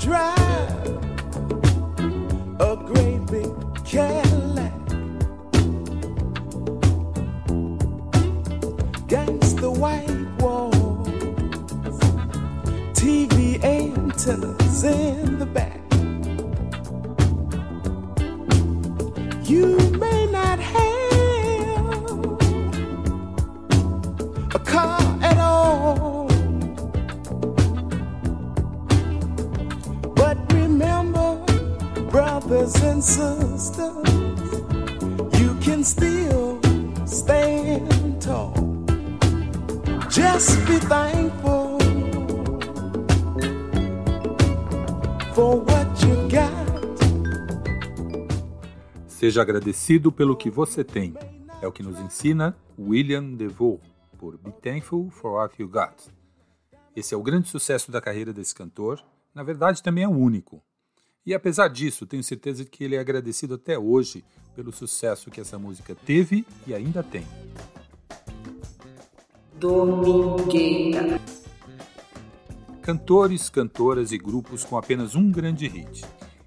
drive. For what you got. Seja agradecido pelo que você tem. É o que nos ensina William DeVoe, por Be Thankful for What You Got. Esse é o grande sucesso da carreira desse cantor, na verdade também é o único. E apesar disso, tenho certeza que ele é agradecido até hoje pelo sucesso que essa música teve e ainda tem. Domingueira. Cantores, cantoras e grupos com apenas um grande hit.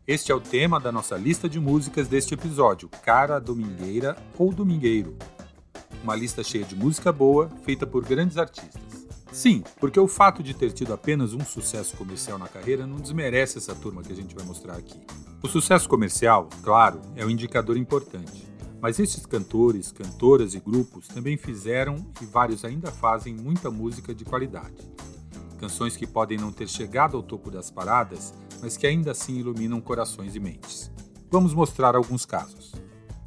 Este é o tema da nossa lista de músicas deste episódio, Cara Domingueira ou Domingueiro. Uma lista cheia de música boa, feita por grandes artistas. Sim, porque o fato de ter tido apenas um sucesso comercial na carreira não desmerece essa turma que a gente vai mostrar aqui. O sucesso comercial, claro, é um indicador importante. Mas esses cantores, cantoras e grupos também fizeram e vários ainda fazem muita música de qualidade. Canções que podem não ter chegado ao topo das paradas, mas que ainda assim iluminam corações e mentes. Vamos mostrar alguns casos.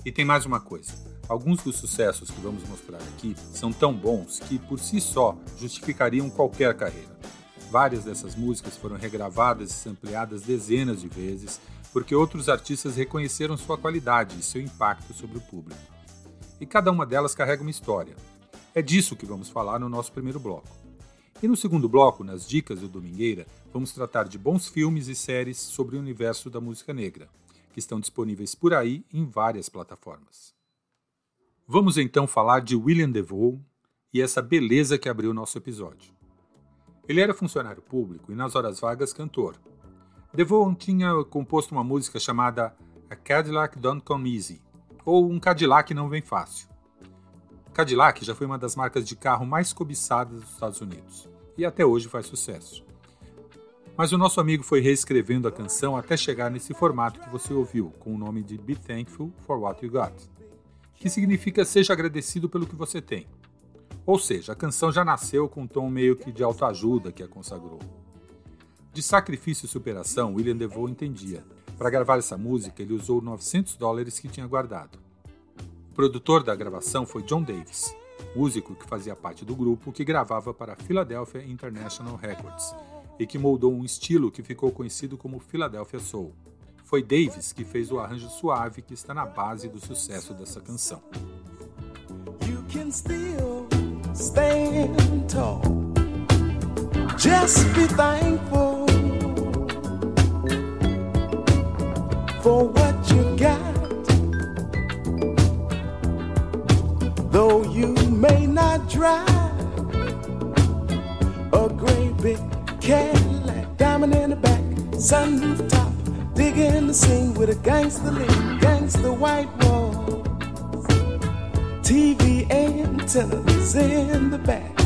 E tem mais uma coisa: alguns dos sucessos que vamos mostrar aqui são tão bons que, por si só, justificariam qualquer carreira. Várias dessas músicas foram regravadas e sampleadas dezenas de vezes porque outros artistas reconheceram sua qualidade e seu impacto sobre o público. E cada uma delas carrega uma história. É disso que vamos falar no nosso primeiro bloco. E no segundo bloco, nas dicas do Domingueira, vamos tratar de bons filmes e séries sobre o universo da música negra, que estão disponíveis por aí em várias plataformas. Vamos então falar de William DeVoe e essa beleza que abriu nosso episódio. Ele era funcionário público e nas horas vagas cantor. DeVoe tinha composto uma música chamada A Cadillac Don't Come Easy, ou Um Cadillac Não Vem Fácil. Cadillac já foi uma das marcas de carro mais cobiçadas dos Estados Unidos e até hoje faz sucesso. Mas o nosso amigo foi reescrevendo a canção até chegar nesse formato que você ouviu, com o nome de Be Thankful for What You Got, que significa seja agradecido pelo que você tem. Ou seja, a canção já nasceu com um tom meio que de autoajuda que a consagrou. De sacrifício e superação, William DeVoe entendia. Para gravar essa música, ele usou 900 dólares que tinha guardado. O produtor da gravação foi John Davis, músico que fazia parte do grupo que gravava para a Philadelphia International Records e que moldou um estilo que ficou conhecido como Philadelphia Soul. Foi Davis que fez o arranjo suave que está na base do sucesso dessa canção. You can still stand tall. Just be thankful for what you got. Though you may not drive a great big Cadillac, diamond in the back, sunroof top, digging the scene with a gangster lean, gangster white wall. TV antennas in the back.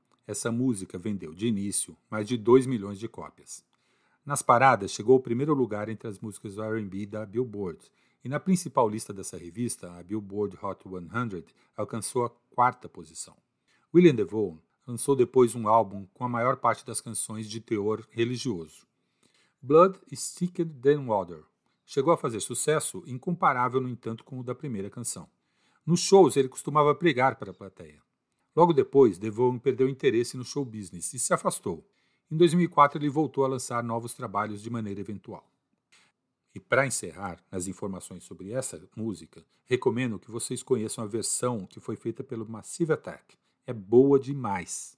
essa música vendeu de início mais de 2 milhões de cópias. Nas paradas, chegou ao primeiro lugar entre as músicas R&B da Billboard, e na principal lista dessa revista, a Billboard Hot 100, alcançou a quarta posição. William DeVoe lançou depois um álbum com a maior parte das canções de teor religioso. Blood is Thicker Than Water. Chegou a fazer sucesso, incomparável, no entanto, com o da primeira canção. Nos shows, ele costumava pregar para a plateia. Logo depois, Devon perdeu interesse no show business e se afastou. Em 2004, ele voltou a lançar novos trabalhos de maneira eventual. E para encerrar nas informações sobre essa música, recomendo que vocês conheçam a versão que foi feita pelo Massive Attack. É boa demais.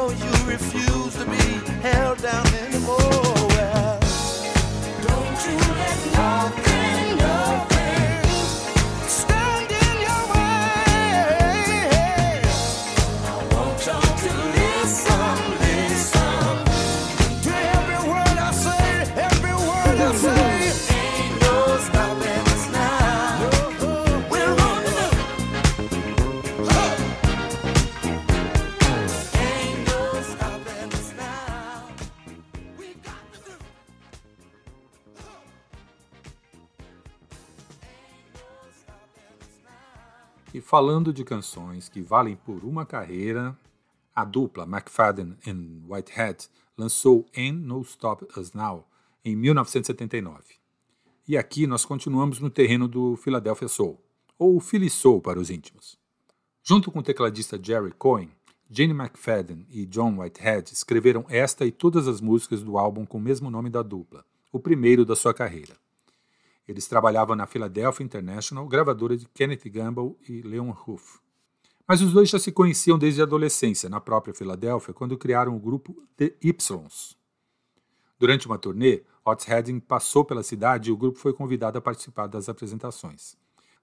falando de canções que valem por uma carreira, a dupla McFadden and Whitehead lançou Ain't No Stop Us Now em 1979. E aqui nós continuamos no terreno do Philadelphia Soul, ou Philly Soul para os íntimos. Junto com o tecladista Jerry Cohen, Jane McFadden e John Whitehead escreveram esta e todas as músicas do álbum com o mesmo nome da dupla, o primeiro da sua carreira. Eles trabalhavam na Philadelphia International, gravadora de Kenneth Gamble e Leon Huff. Mas os dois já se conheciam desde a adolescência, na própria Filadélfia, quando criaram o grupo The Ypsilons. Durante uma turnê, Otis Redding passou pela cidade e o grupo foi convidado a participar das apresentações.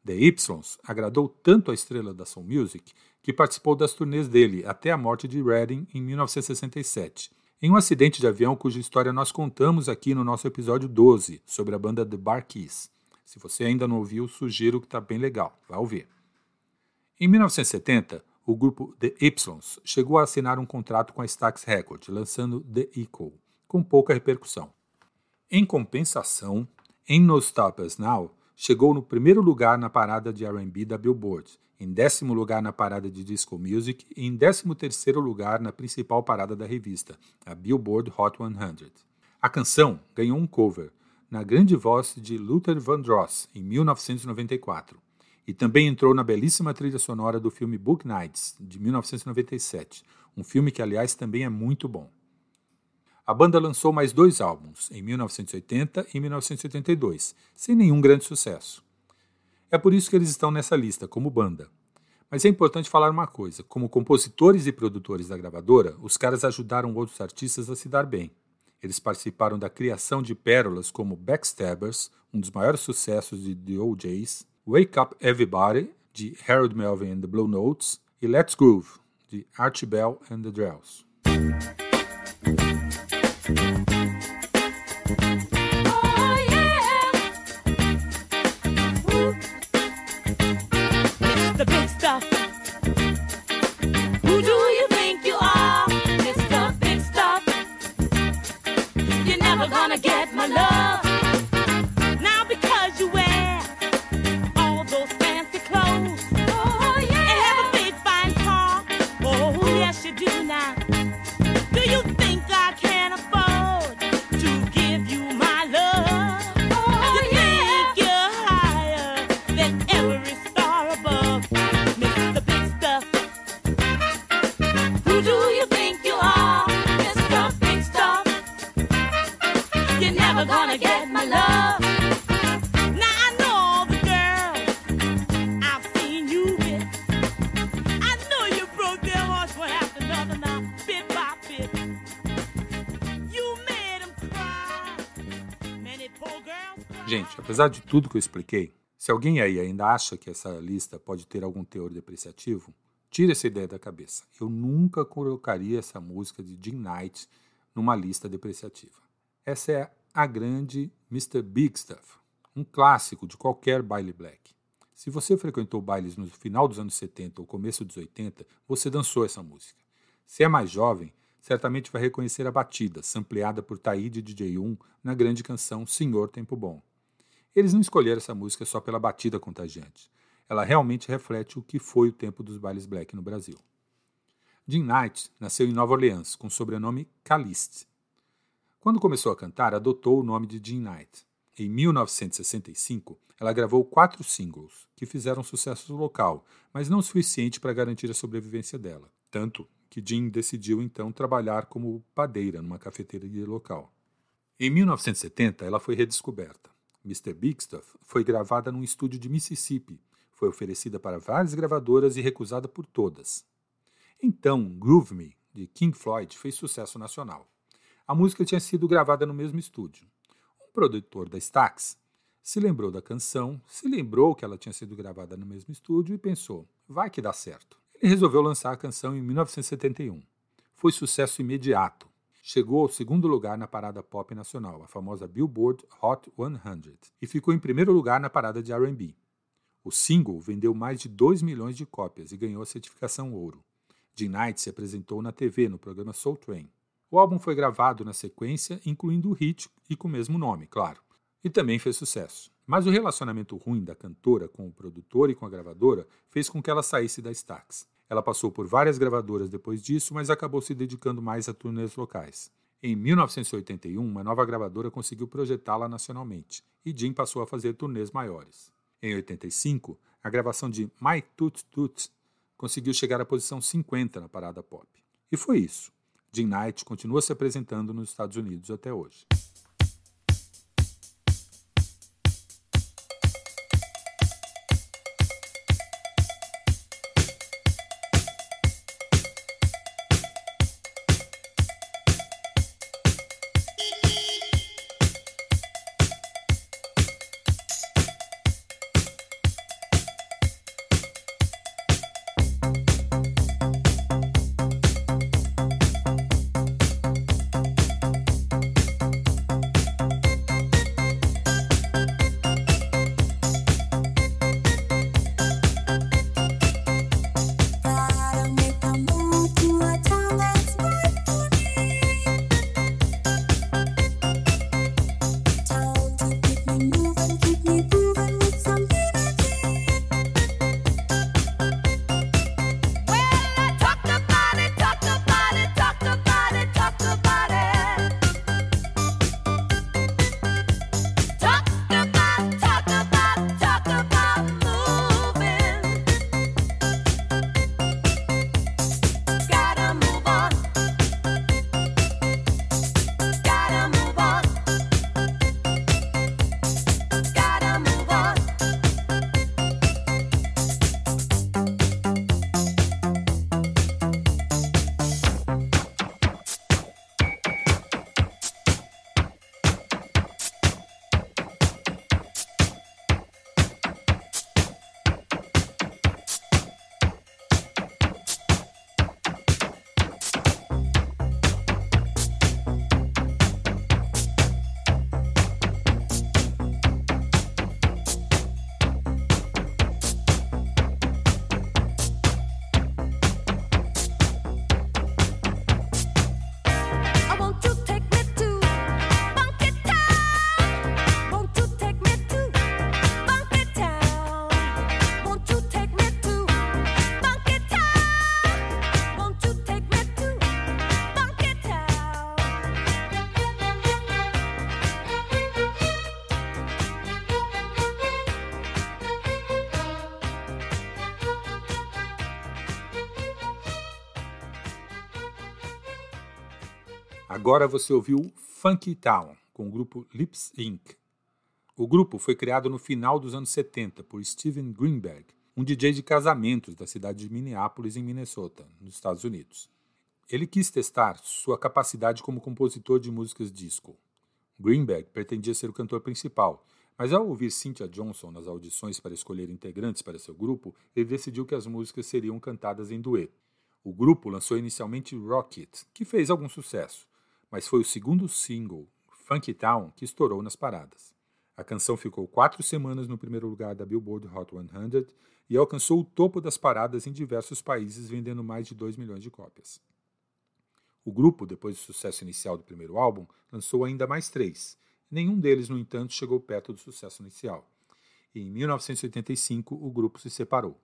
The Ypsilons agradou tanto a estrela da Soul Music que participou das turnês dele até a morte de Redding em 1967, em um acidente de avião cuja história nós contamos aqui no nosso episódio 12 sobre a banda The Bar Keys. Se você ainda não ouviu, sugiro que está bem legal, vá ouvir. Em 1970, o grupo The Ypsilons chegou a assinar um contrato com a Stax Records, lançando The Echo, com pouca repercussão. Em compensação, Ain't No Stop Us Now chegou no primeiro lugar na parada de R&B da Billboard, em décimo lugar na parada de Disco Music e em décimo terceiro lugar na principal parada da revista, a Billboard Hot 100. A canção ganhou um cover, na grande voz de Luther Vandross, em 1994, e também entrou na belíssima trilha sonora do filme Book Nights, de 1997, um filme que, aliás, também é muito bom. A banda lançou mais dois álbuns, em 1980 e 1982, sem nenhum grande sucesso. É por isso que eles estão nessa lista, como banda. Mas é importante falar uma coisa: como compositores e produtores da gravadora, os caras ajudaram outros artistas a se dar bem. Eles participaram da criação de pérolas como Backstabbers, um dos maiores sucessos de The OJs, Wake Up Everybody, de Harold Melvin and the Blue Notes, e Let's Groove, de Archie Bell and the Drells. you Gente, apesar de tudo que eu expliquei, se alguém aí ainda acha que essa lista pode ter algum teor depreciativo, tire essa ideia da cabeça. Eu nunca colocaria essa música de Jim Knight numa lista depreciativa. Essa é a grande Mr. Big Stuff, um clássico de qualquer baile black. Se você frequentou bailes no final dos anos 70 ou começo dos 80, você dançou essa música. Se é mais jovem, certamente vai reconhecer a batida, sampleada por Taíde DJ1 na grande canção Senhor Tempo Bom. Eles não escolheram essa música só pela batida contagiante. Ela realmente reflete o que foi o tempo dos bailes black no Brasil. Jean Knight nasceu em Nova Orleans, com o sobrenome Caliste. Quando começou a cantar, adotou o nome de Jean Knight. Em 1965, ela gravou quatro singles, que fizeram sucesso local, mas não suficiente para garantir a sobrevivência dela. Tanto que Jean decidiu então trabalhar como padeira numa cafeteria local. Em 1970, ela foi redescoberta. Mr. Big Stuff foi gravada num estúdio de Mississippi, foi oferecida para várias gravadoras e recusada por todas. Então, Groove Me, de King Floyd, fez sucesso nacional. A música tinha sido gravada no mesmo estúdio. Um produtor da Stax se lembrou da canção, se lembrou que ela tinha sido gravada no mesmo estúdio e pensou: vai que dá certo. Ele resolveu lançar a canção em 1971. Foi sucesso imediato. Chegou ao segundo lugar na parada pop nacional, a famosa Billboard Hot 100, e ficou em primeiro lugar na parada de R&B. O single vendeu mais de 2 milhões de cópias e ganhou a certificação ouro. Jean Knight se apresentou na TV no programa Soul Train. O álbum foi gravado na sequência, incluindo o hit e com o mesmo nome, claro. E também fez sucesso. Mas o relacionamento ruim da cantora com o produtor e com a gravadora fez com que ela saísse da Stax. Ela passou por várias gravadoras depois disso, mas acabou se dedicando mais a turnês locais. Em 1981, uma nova gravadora conseguiu projetá-la nacionalmente, e Jim passou a fazer turnês maiores. Em 85, a gravação de My Toot Toot conseguiu chegar à posição 50 na parada pop. E foi isso. Jim Knight continua se apresentando nos Estados Unidos até hoje. Agora você ouviu Funky Town, com o grupo Lips Inc. O grupo foi criado no final dos anos 70 por Steven Greenberg, um DJ de casamentos da cidade de Minneapolis, em Minnesota, nos Estados Unidos. Ele quis testar sua capacidade como compositor de músicas disco. Greenberg pretendia ser o cantor principal, mas ao ouvir Cynthia Johnson nas audições para escolher integrantes para seu grupo, ele decidiu que as músicas seriam cantadas em dueto. O grupo lançou inicialmente Rocket, que fez algum sucesso, mas foi o segundo single, Funky Town, que estourou nas paradas. A canção ficou quatro semanas no primeiro lugar da Billboard Hot 100 e alcançou o topo das paradas em diversos países, vendendo mais de 2 milhões de cópias. O grupo, depois do sucesso inicial do primeiro álbum, lançou ainda mais três. Nenhum deles, no entanto, chegou perto do sucesso inicial. Em 1985, o grupo se separou.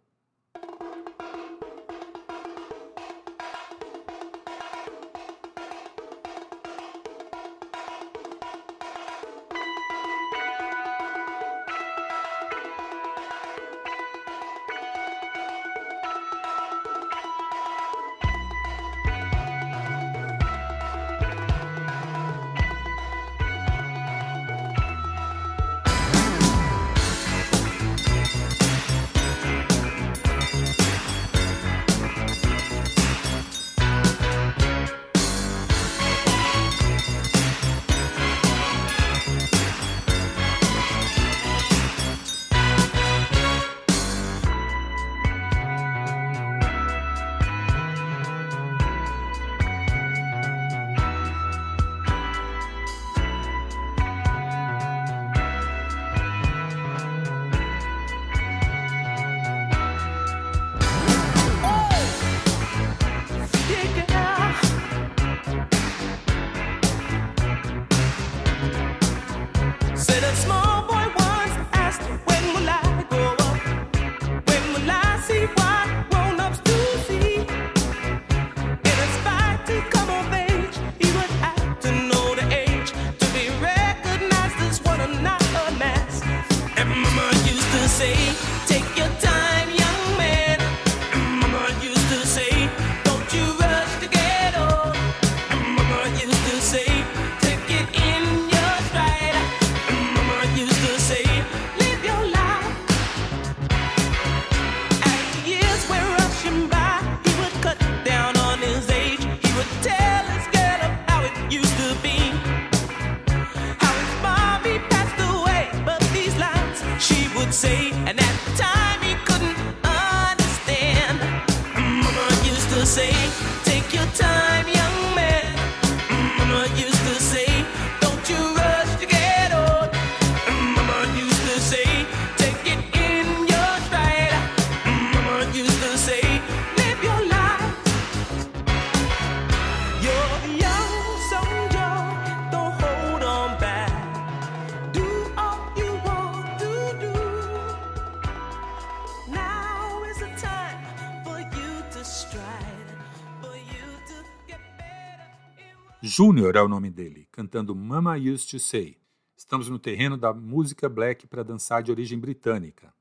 Júnior é o nome dele, cantando Mama Used to Say. Estamos no terreno da música black para dançar de origem britânica.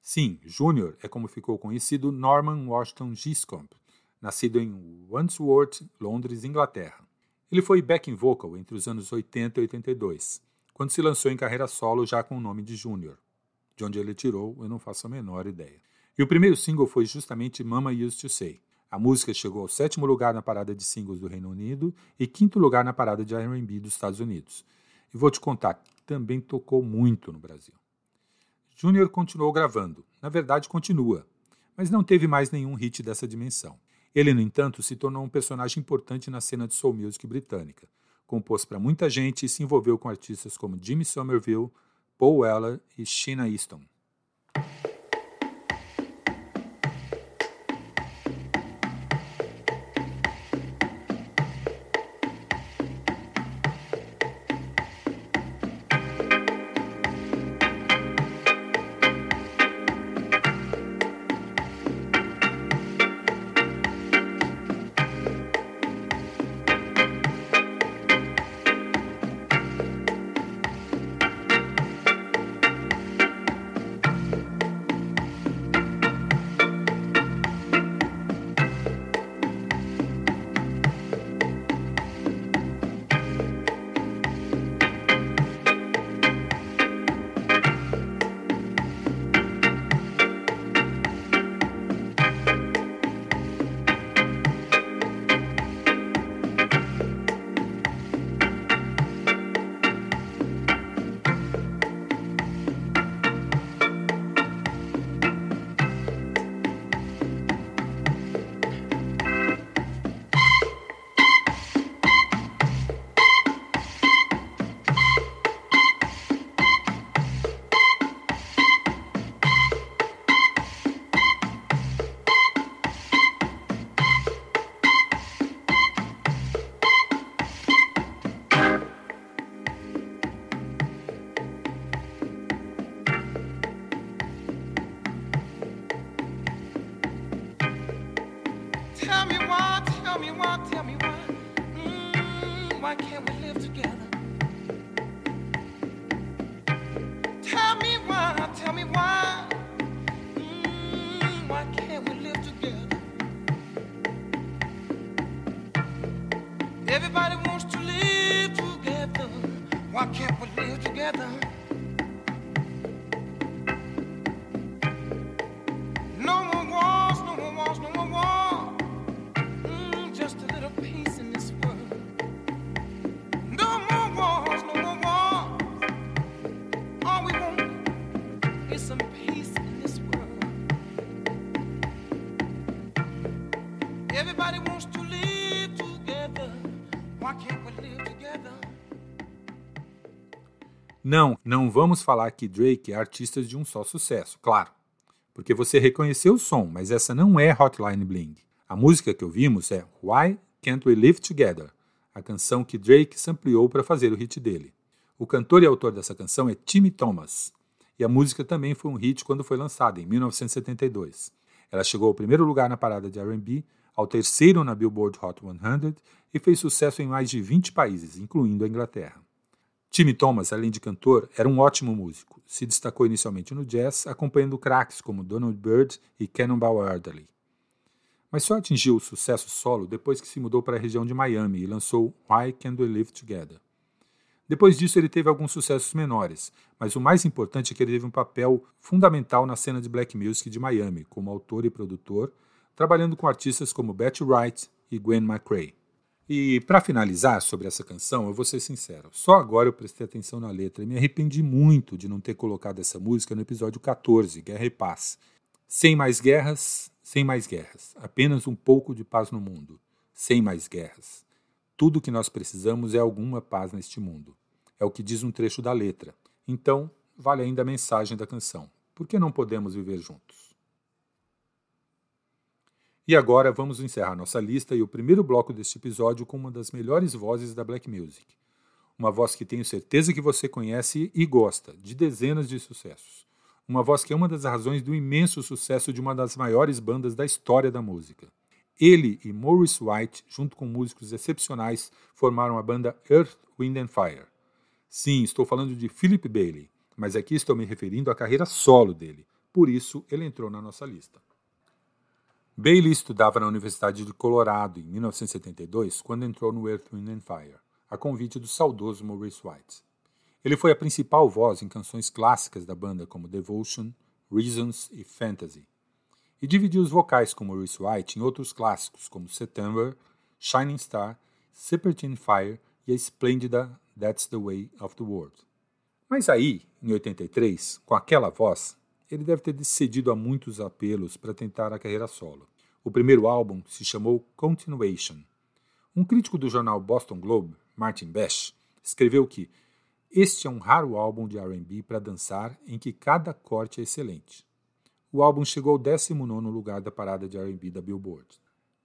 Sim, Júnior é como ficou conhecido Norman Washington Giscombe, nascido em Wandsworth, Londres, Inglaterra. Ele foi backing vocal entre os anos 80 e 82, quando se lançou em carreira solo já com o nome de Júnior. De onde ele tirou, eu não faço a menor ideia. E o primeiro single foi justamente Mama Used to Say. A música chegou ao sétimo lugar na parada de singles do Reino Unido e quinto lugar na parada de R&B dos Estados Unidos. E vou te contar, também tocou muito no Brasil. Júnior continuou gravando, na verdade continua, mas não teve mais nenhum hit dessa dimensão. Ele, no entanto, se tornou um personagem importante na cena de soul music britânica. Compôs para muita gente e se envolveu com artistas como Jimmy Somerville, Paul Weller e Sheena Easton. Não, não vamos falar que Drake é artista de um só sucesso, claro. Porque você reconheceu o som, mas essa não é Hotline Bling. A música que ouvimos é Why Can't We Live Together, a canção que Drake sampleou para fazer o hit dele. O cantor e autor dessa canção é Timmy Thomas, e a música também foi um hit quando foi lançada, em 1972. Ela chegou ao primeiro lugar na parada de R&B, ao terceiro na Billboard Hot 100 e fez sucesso em mais de 20 países, incluindo a Inglaterra. Timmy Thomas, além de cantor, era um ótimo músico. Se destacou inicialmente no jazz, acompanhando craques como Donald Byrd e Cannonball Adderley. Mas só atingiu o sucesso solo depois que se mudou para a região de Miami e lançou Why Can't We Live Together. Depois disso, ele teve alguns sucessos menores, mas o mais importante é que ele teve um papel fundamental na cena de black music de Miami, como autor e produtor, trabalhando com artistas como Betty Wright e Gwen McCrae. E para finalizar sobre essa canção, eu vou ser sincero, só agora eu prestei atenção na letra e me arrependi muito de não ter colocado essa música no episódio 14, Guerra e Paz. Sem mais guerras, sem mais guerras. Apenas um pouco de paz no mundo. Sem mais guerras. Tudo que nós precisamos é alguma paz neste mundo. É o que diz um trecho da letra. Então, vale ainda a mensagem da canção. Por que não podemos viver juntos? E agora vamos encerrar nossa lista e o primeiro bloco deste episódio com uma das melhores vozes da black music. Uma voz que tenho certeza que você conhece e gosta, de dezenas de sucessos. Uma voz que é uma das razões do imenso sucesso de uma das maiores bandas da história da música. Ele e Maurice White, junto com músicos excepcionais, formaram a banda Earth, Wind and Fire. Sim, estou falando de Philip Bailey, mas aqui estou me referindo à carreira solo dele. Por isso, ele entrou na nossa lista. Bailey estudava na Universidade de Colorado em 1972 quando entrou no Earth, Wind and Fire, a convite do saudoso Maurice White. Ele foi a principal voz em canções clássicas da banda como Devotion, Reasons e Fantasy, e dividiu os vocais com Maurice White em outros clássicos como September, Shining Star, Serpentine Fire e a esplêndida That's the Way of the World. Mas aí, em 83, com aquela voz, ele deve ter cedido a muitos apelos para tentar a carreira solo. O primeiro álbum se chamou Continuation. Um crítico do jornal Boston Globe, Martin Bash, escreveu que este é um raro álbum de R&B para dançar em que cada corte é excelente. O álbum chegou ao 19º lugar da parada de R&B da Billboard.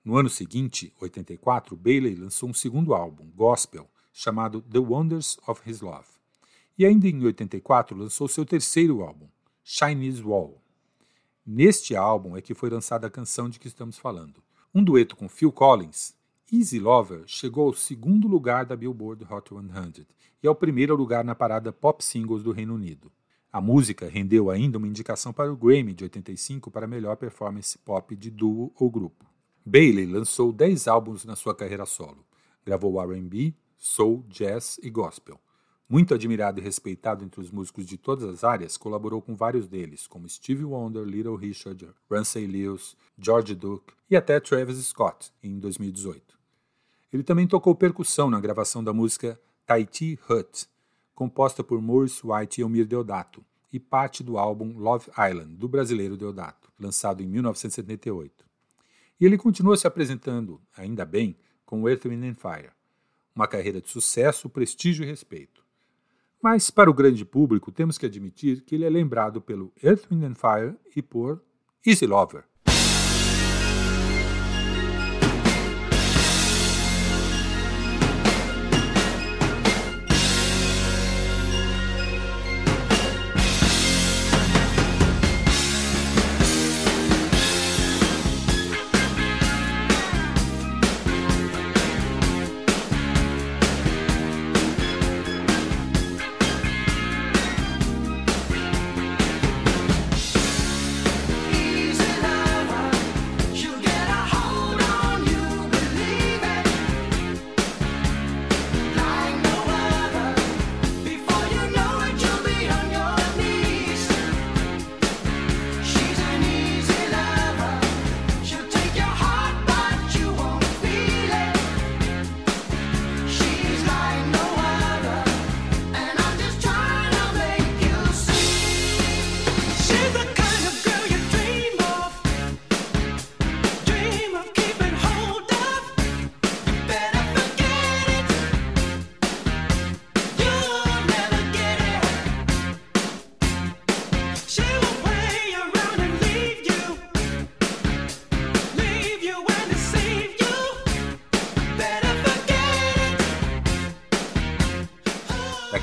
No ano seguinte, 84, Bailey lançou um segundo álbum, gospel, chamado The Wonders of His Love. E ainda em 84 lançou seu terceiro álbum, Chinese Wall. Neste álbum é que foi lançada a canção de que estamos falando. Um dueto com Phil Collins, Easy Lover chegou ao segundo lugar da Billboard Hot 100 e ao primeiro lugar na parada Pop Singles do Reino Unido. A música rendeu ainda uma indicação para o Grammy de 85 para melhor performance pop de duo ou grupo. Bailey lançou 10 álbuns na sua carreira solo. Gravou R&B, soul, jazz e gospel. Muito admirado e respeitado entre os músicos de todas as áreas, colaborou com vários deles, como Stevie Wonder, Little Richard, Ramsey Lewis, George Duke e até Travis Scott, em 2018. Ele também tocou percussão na gravação da música Tahiti Hut, composta por Maurice White e Elmir Deodato, e parte do álbum Love Island, do brasileiro Deodato, lançado em 1978. E ele continua se apresentando, ainda bem, com Earth, Wind Fire, uma carreira de sucesso, prestígio e respeito. Mas, para o grande público, temos que admitir que ele é lembrado pelo Earth, Wind and Fire e por Easy Lover.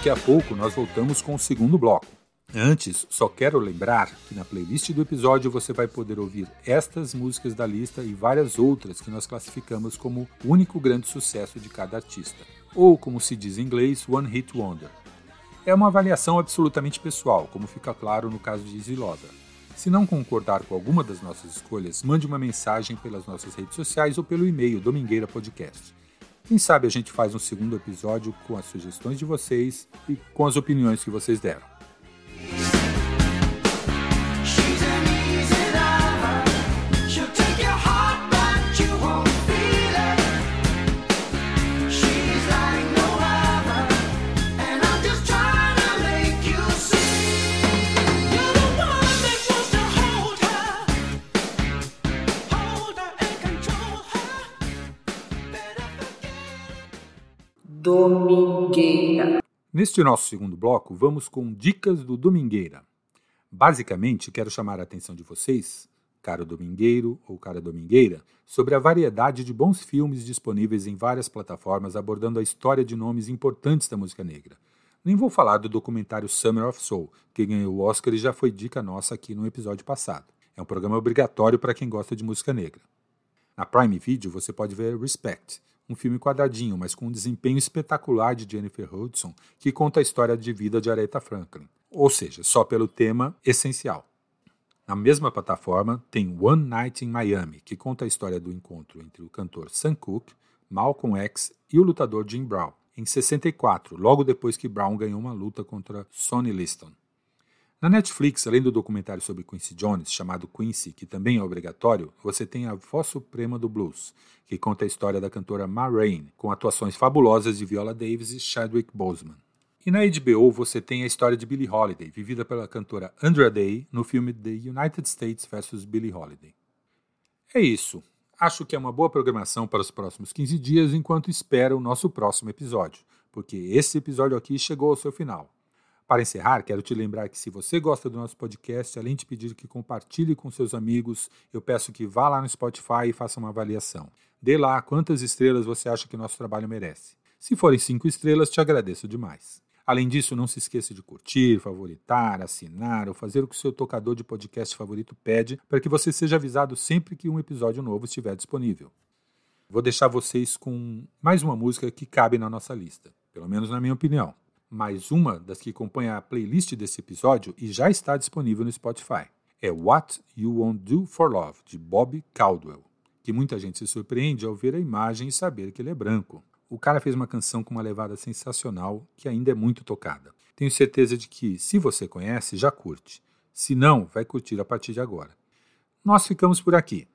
Daqui a pouco nós voltamos com o segundo bloco. Antes, só quero lembrar que na playlist do episódio você vai poder ouvir estas músicas da lista e várias outras que nós classificamos como o único grande sucesso de cada artista, ou como se diz em inglês, One Hit Wonder. É uma avaliação absolutamente pessoal, como fica claro no caso de Easy. Se não concordar com alguma das nossas escolhas, mande uma mensagem pelas nossas redes sociais ou pelo e-mail Domingueira Podcast. Quem sabe a gente faz um segundo episódio com as sugestões de vocês e com as opiniões que vocês deram. Domingueira. Neste nosso segundo bloco, vamos com dicas do Domingueira. Basicamente, quero chamar a atenção de vocês, caro domingueiro ou cara domingueira, sobre a variedade de bons filmes disponíveis em várias plataformas abordando a história de nomes importantes da música negra. Nem vou falar do documentário Summer of Soul, que ganhou o Oscar e já foi dica nossa aqui no episódio passado. É um programa obrigatório para quem gosta de música negra. Na Prime Video você pode ver Respect, um filme quadradinho, mas com um desempenho espetacular de Jennifer Hudson, que conta a história de vida de Aretha Franklin, ou seja, só pelo tema essencial. Na mesma plataforma tem One Night in Miami, que conta a história do encontro entre o cantor Sam Cooke, Malcolm X e o lutador Jim Brown, em 64, logo depois que Brown ganhou uma luta contra Sonny Liston. Na Netflix, além do documentário sobre Quincy Jones, chamado Quincy, que também é obrigatório, você tem a Voz Suprema do Blues, que conta a história da cantora Ma Rainey, com atuações fabulosas de Viola Davis e Chadwick Boseman. E na HBO você tem a história de Billie Holiday, vivida pela cantora Andra Day no filme The United States vs. Billie Holiday. É isso. Acho que é uma boa programação para os próximos 15 dias enquanto espera o nosso próximo episódio, porque esse episódio aqui chegou ao seu final. Para encerrar, quero te lembrar que se você gosta do nosso podcast, além de pedir que compartilhe com seus amigos, eu peço que vá lá no Spotify e faça uma avaliação. Dê lá quantas estrelas você acha que nosso trabalho merece. Se forem cinco estrelas, te agradeço demais. Além disso, não se esqueça de curtir, favoritar, assinar ou fazer o que o seu tocador de podcast favorito pede para que você seja avisado sempre que um episódio novo estiver disponível. Vou deixar vocês com mais uma música que cabe na nossa lista, pelo menos na minha opinião. Mais uma das que compõe a playlist desse episódio e já está disponível no Spotify. É What You Won't Do for Love, de Bob Caldwell, que muita gente se surpreende ao ver a imagem e saber que ele é branco. O cara fez uma canção com uma levada sensacional que ainda é muito tocada. Tenho certeza de que, se você conhece, já curte. Se não, vai curtir a partir de agora. Nós ficamos por aqui.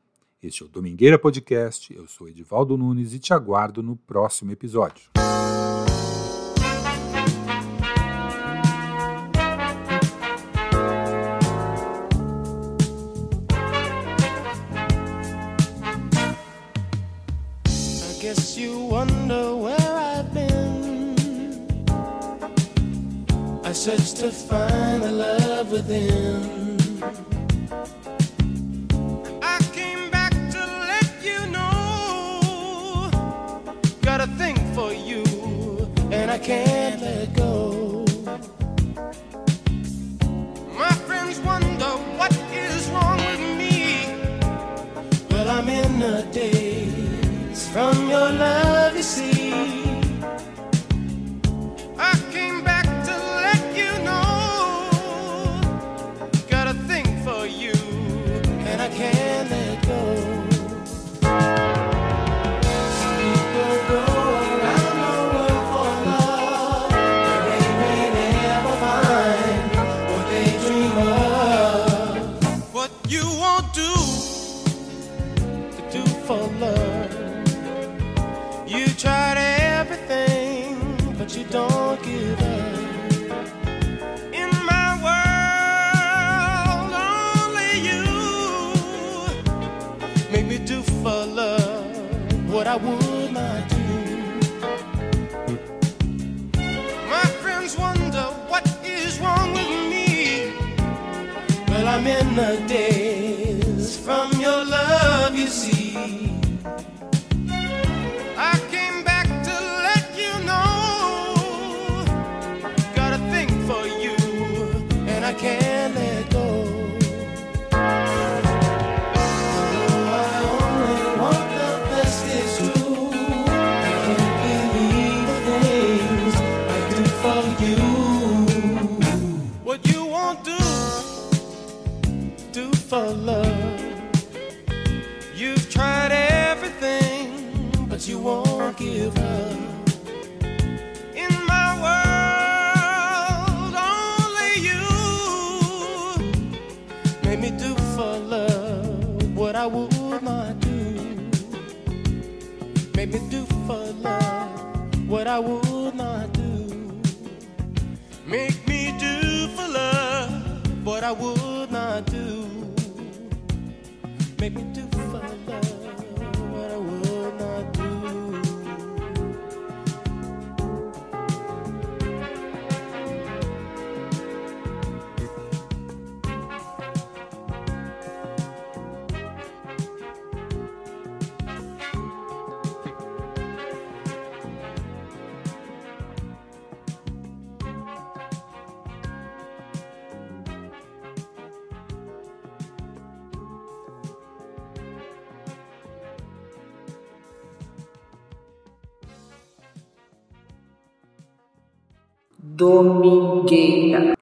Este é o Domingueira Podcast. Eu sou Edivaldo Nunes e te aguardo no próximo episódio. I to find the love within. For love. You tried everything, but you don't give up. In my